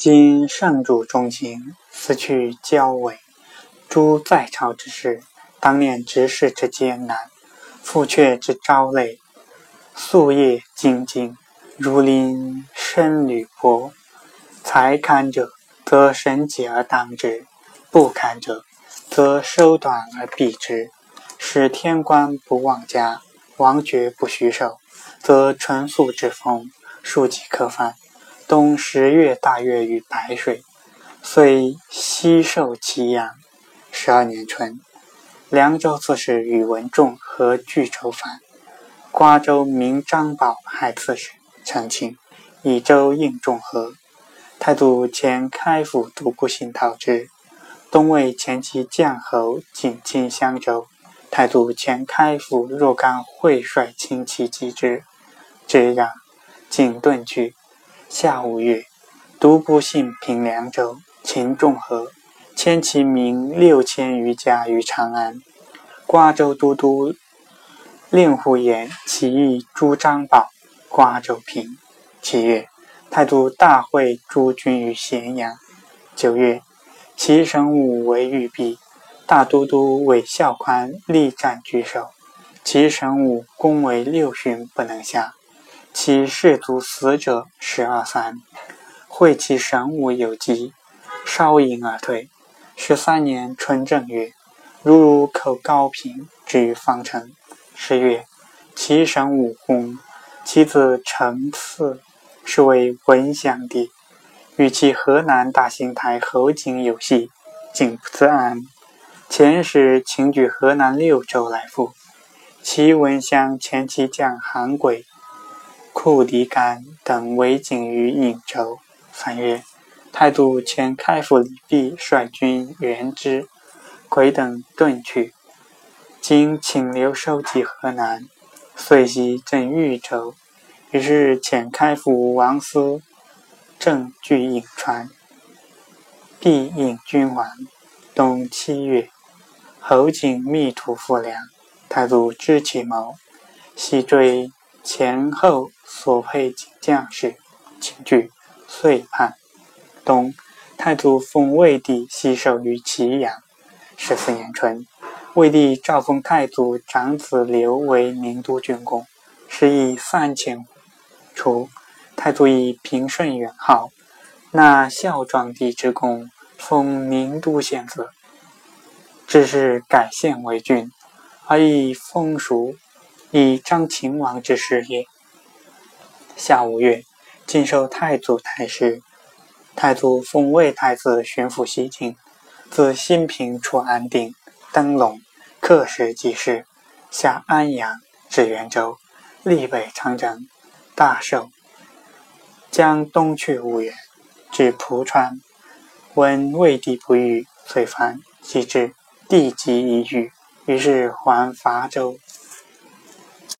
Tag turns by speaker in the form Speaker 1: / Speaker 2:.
Speaker 1: 今圣主中行，思去交尾。诸在朝之事，当念执事之艰难，复阙之朝累，夙夜兢兢，如临深履薄。才堪者，则神解而当之；不堪者，则收短而避之。使天官不忘家，王爵不虚受，则纯素之风，庶几可犯。冬十月大月与白水，遂西受其阳。十二年春，凉州刺史宇文仲和拒州反，瓜州名张宝害刺史，陈庆，以州应仲和。太祖前开府独孤信讨之，东魏前期将侯进侵襄州，太祖前开府若干会率轻骑击之，之让，景遁去。夏五月。独孤信平凉州，秦仲和迁其民六千余家于长安。瓜州都督令狐言起义诛张宝，瓜州平。七月，太祖大会诸军于咸阳。九月，齐神武为玉璧，大都督韦孝宽力战拒守，齐神武攻为六旬不能下，其士卒死者十二三。会其神武有疾，稍饮而退。十三年春正月，如如口高平，至于方城。十月，其神武薨，其子承嗣，是为文祥帝。与其河南大兴台侯景有隙，景不自安。遣使请举河南六州来赴。其文襄前期将韩轨、库狄干等围景于颍州。三月，太祖遣开府李泌率军援之，癸等遁去。今请留收集河南，遂袭镇豫州。于是遣开府王思正据颍川，必引军还。冬七月，侯景密图复梁，太祖知其谋，悉追前后所配景将士，请据。遂叛。冬，太祖封魏帝西狩于祁阳。十四年春，魏帝诏封太祖长子刘为宁都郡公，食邑三千初，太祖以平顺元号，纳孝庄帝之功，封宁都县子。只是改县为郡，而以封属，以张秦王之事也。夏五月。晋授太祖太师，太祖封魏太子巡抚西境，自新平出安定，登龙，刻石记事，下安阳，至元州，历北长征，大寿，将东去五原，至蒲川，闻魏帝不遇，遂烦，即至，帝即已遇，于是还伐州。